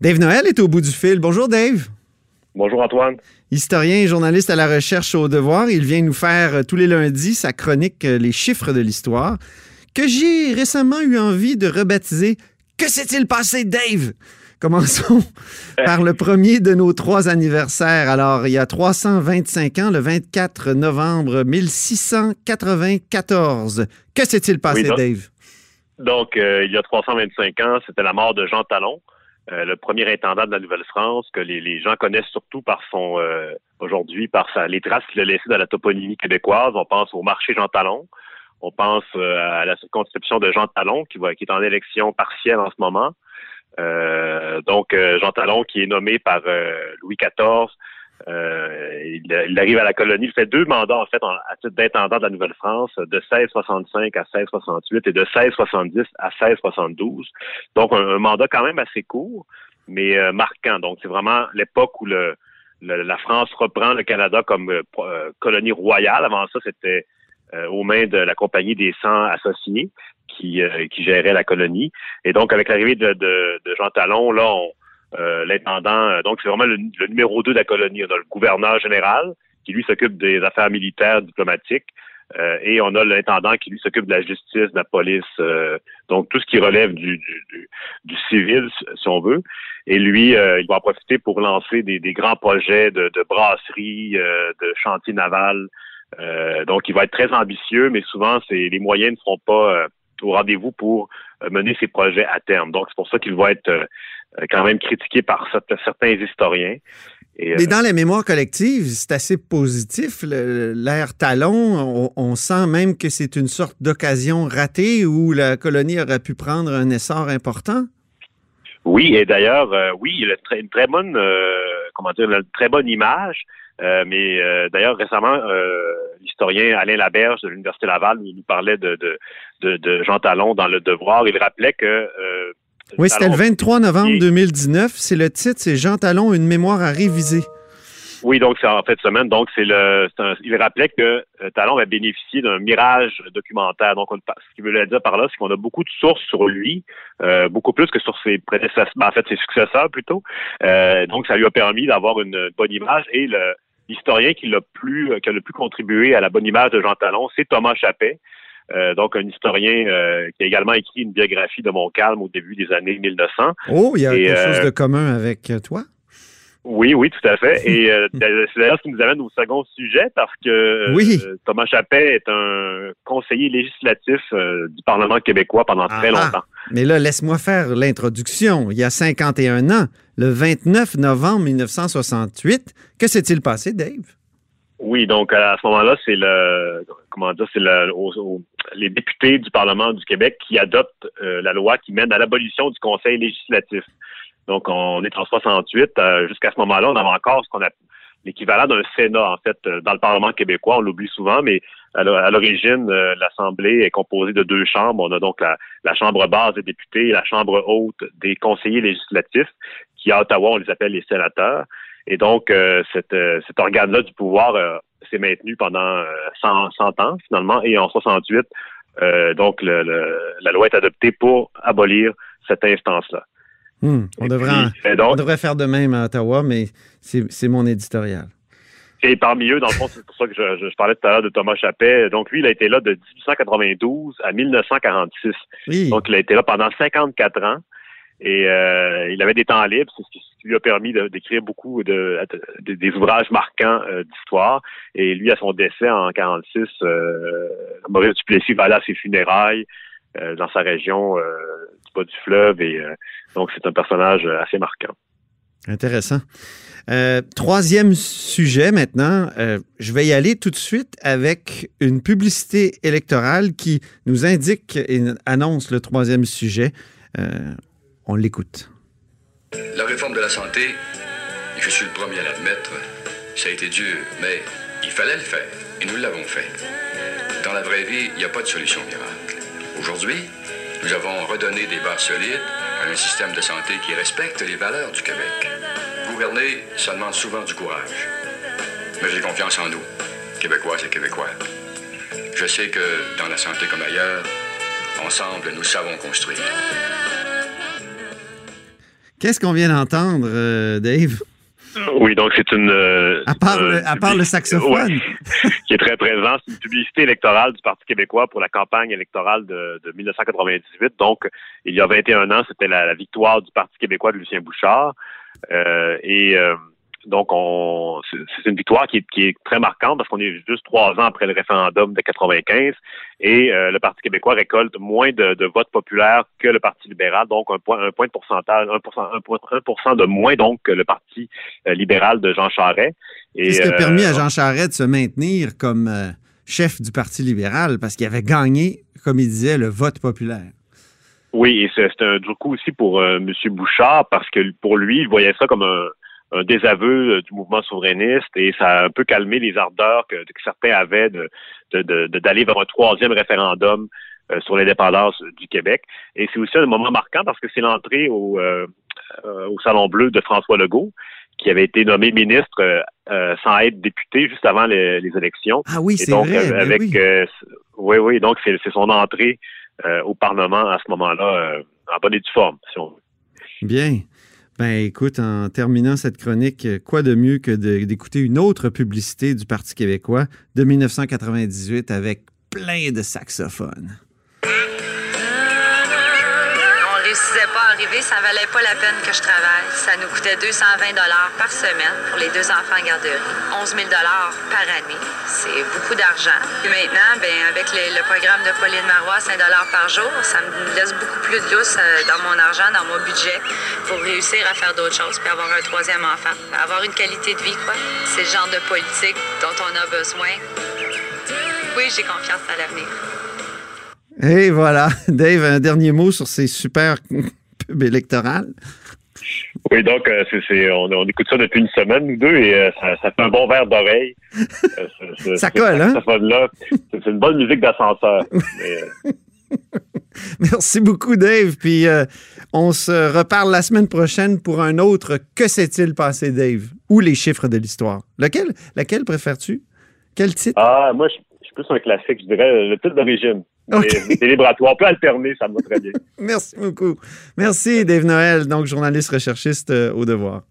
Dave Noël est au bout du fil. Bonjour Dave. Bonjour Antoine. Historien et journaliste à la recherche au devoir, il vient nous faire euh, tous les lundis sa chronique euh, Les chiffres de l'histoire, que j'ai récemment eu envie de rebaptiser Que s'est-il passé Dave? Commençons par le premier de nos trois anniversaires. Alors, il y a 325 ans, le 24 novembre 1694. Que s'est-il passé, Dave? Donc, euh, il y a 325 ans, c'était la mort de Jean Talon, euh, le premier intendant de la Nouvelle-France, que les, gens connaissent surtout par son, euh, aujourd'hui, par sa, les traces qu'il a laissées dans la toponymie québécoise. On pense au marché Jean Talon. On pense à la circonscription de Jean Talon, qui, qui est en élection partielle en ce moment. Euh, donc, euh, Jean Talon, qui est nommé par euh, Louis XIV, il, arrive à la colonie, il fait deux mandats, en fait, à titre d'intendant de la Nouvelle-France, de 1665 à 1668 et de 1670 à 1672. Donc, un, mandat quand même assez court, mais marquant. Donc, c'est vraiment l'époque où le, la France reprend le Canada comme colonie royale. Avant ça, c'était aux mains de la Compagnie des 100 associés qui, euh, qui gérait la colonie. Et donc, avec l'arrivée de, de, de, Jean Talon, là, euh, l'intendant, euh, donc c'est vraiment le, numéro 2 de la colonie. On a le gouverneur général, qui lui s'occupe des affaires militaires, diplomatiques, et on a l'intendant qui lui s'occupe de la justice, de la police, donc tout ce qui relève du, du, du, civil, si on veut. Et lui, il va en profiter pour lancer des, des grands projets de, de brasserie, de chantier naval. donc, il va être très ambitieux, mais souvent, c'est les moyens ne seront pas au rendez-vous pour euh, mener ses projets à terme. Donc, c'est pour ça qu'il va être euh, quand même critiqué par certains historiens. Mais dans la mémoire collective, c'est assez positif. L'ère Talon, on, sent même que c'est une sorte d'occasion ratée où la colonie aurait pu prendre un essor important. Oui, et d'ailleurs, euh, oui, il a une très bonne, comment dire, une très bonne image. Euh, mais euh, d'ailleurs, récemment, euh, l'historien Alain Laberge de l'Université Laval nous parlait de, de, de, Jean Talon dans Le Devoir. Il rappelait que... oui, c'était le 23 novembre 2019. C'est le titre, c'est Jean Talon, une mémoire à réviser. Oui, donc c'est en fait semaine. Donc c'est le, il rappelait que Talon va bénéficier d'un mirage documentaire. Donc ce qu'il veut dire par là, c'est qu'on a beaucoup de sources sur lui, beaucoup plus que sur ses prédécesseurs, ben, en fait ses successeurs plutôt. donc ça lui a permis d'avoir une bonne image et le, l'historien qui l'a plus, euh, qui a le plus contribué à la bonne image de Jean Talon, c'est Thomas Chappet. Euh, donc un historien euh, qui a également écrit une biographie de Montcalm au début des années 1900. Oh, il y a quelque chose de commun avec toi? Oui, oui, tout à fait. Et c'est d'ailleurs ce qui nous amène au second sujet parce que Thomas Chappet est un conseiller législatif du Parlement québécois pendant très ah, longtemps. Mais là, laisse-moi faire l'introduction. Il y a 51 ans, le 29 novembre 1968, que s'est-il passé, Dave? Oui, donc à ce moment-là, c'est le comment dire, c'est le, les députés du Parlement du Québec qui adoptent euh, la loi qui mène à l'abolition du Conseil législatif. Donc on est en 68. Euh, jusqu'à ce moment-là, on avait encore ce qu'on l'équivalent d'un Sénat, en fait, euh, dans le Parlement québécois. On l'oublie souvent, mais à l'origine, l'Assemblée est composée de deux chambres. On a donc la, Chambre basse des députés et la Chambre haute des conseillers législatifs, qui à Ottawa, on les appelle les sénateurs. Et donc, euh, cet organe-là du pouvoir s'est maintenu pendant 100, 100, ans, finalement, et en 68, donc la loi est adoptée pour abolir cette instance-là. Hmm. on, devrait faire de même à Ottawa, mais c'est mon éditorial. Et parmi eux, dans le fond, c'est pour ça que je, parlais tout à l'heure de Thomas Chappet. Donc, lui, il a été là de 1892 à 1946. Donc, il a été là pendant 54 ans. Et euh, il avait des temps libres, c'est ce qui lui a permis d'écrire beaucoup de, des ouvrages marquants euh, d'histoire. Et lui, à son décès en 46, euh, Maurice Duplessis va aller à ses funérailles euh, dans sa région du bas du fleuve. Et donc, c'est un personnage assez marquant. Intéressant. Euh, troisième sujet maintenant, euh, je vais y aller tout de suite avec une publicité électorale qui nous indique et annonce le troisième sujet. Euh, on l'écoute. La réforme de la santé, je suis le premier à l'admettre, ça a été dur, mais il fallait le faire, et nous l'avons fait. Dans la vraie vie, il n'y a pas de solution miracle. Aujourd'hui, nous avons redonné des bases solides à un système de santé qui respecte les valeurs du Québec. Gouverner, ça demande souvent du courage. Mais j'ai confiance en nous, Québécoises et Québécois. Je sais que dans la santé comme ailleurs, ensemble, nous savons construire. Qu'est-ce qu'on vient d'entendre, euh, Dave? Oui, donc c'est une. Euh, à part, le, à part le saxophone. qui est très présent. C'est une publicité électorale du Parti québécois pour la campagne électorale de, de 1998. Donc, il y a 21 ans, c'était la, la, victoire du Parti québécois de Lucien Bouchard. Euh, et donc, on, c'est une victoire qui est, très marquante parce qu'on est juste trois ans après le référendum de 95 et euh, le Parti québécois récolte moins de, votes populaires que le Parti libéral, donc un point, un point de pourcentage, un un de moins donc que le Parti euh, libéral de Jean Charest. Et, ce qui a permis à euh, Jean Charest de se maintenir comme chef du Parti libéral parce qu'il avait gagné, comme il disait, le vote populaire. Oui, et c'est un du coup aussi pour M. Bouchard parce que pour lui, il voyait ça comme un un désaveu euh, du mouvement souverainiste et ça a un peu calmé les ardeurs que, certains avaient de, d'aller vers un troisième référendum euh, sur l'indépendance du Québec. Et c'est aussi un moment marquant parce que c'est l'entrée au, euh, au Salon Bleu de François Legault, qui avait été nommé ministre sans être député juste avant les, élections. Ah oui, c'est vrai. Ben avec, oui. oui, donc c'est, son entrée au Parlement à ce moment-là en bonne et due forme, si on veut. Bien. Ben écoute, en terminant cette chronique, quoi de mieux que d'écouter une autre publicité du Parti québécois de 1998 avec plein de saxophones. Réussissait pas arriver, ça valait pas la peine que je travaille. Ça nous coûtait 220 dollars par semaine pour les deux enfants en garderie, 11 000 dollars par année. C'est beaucoup d'argent. Et maintenant, ben, avec le programme de Pauline Marois, 5 dollars par jour, ça me laisse beaucoup plus de lousse euh, dans mon argent, dans mon budget, pour réussir à faire d'autres choses, puis avoir un troisième enfant, avoir une qualité de vie, quoi. C'est le genre de politique dont on a besoin. Oui, j'ai confiance à l'avenir. Et voilà, Dave, un dernier mot sur ces super pubs électorales. Oui, donc euh, c'est, on, écoute ça depuis une semaine, nous deux, et euh, ça, fait un bon verre d'oreille. Euh, ça colle, hein? c'est une bonne musique d'ascenseur. Merci beaucoup, Dave. Puis on se reparle la semaine prochaine pour un autre Que s'est-il passé, Dave? Ou les chiffres de l'histoire. Lequel, laquelle préfères-tu? Quel titre? Ah, moi, je, je suis plus un classique, je dirais le titre d'origine. Okay. Libre On peut alterner, ça me va très bien. Merci beaucoup. Merci, Dave Noël, donc journaliste recherchiste euh, au devoir.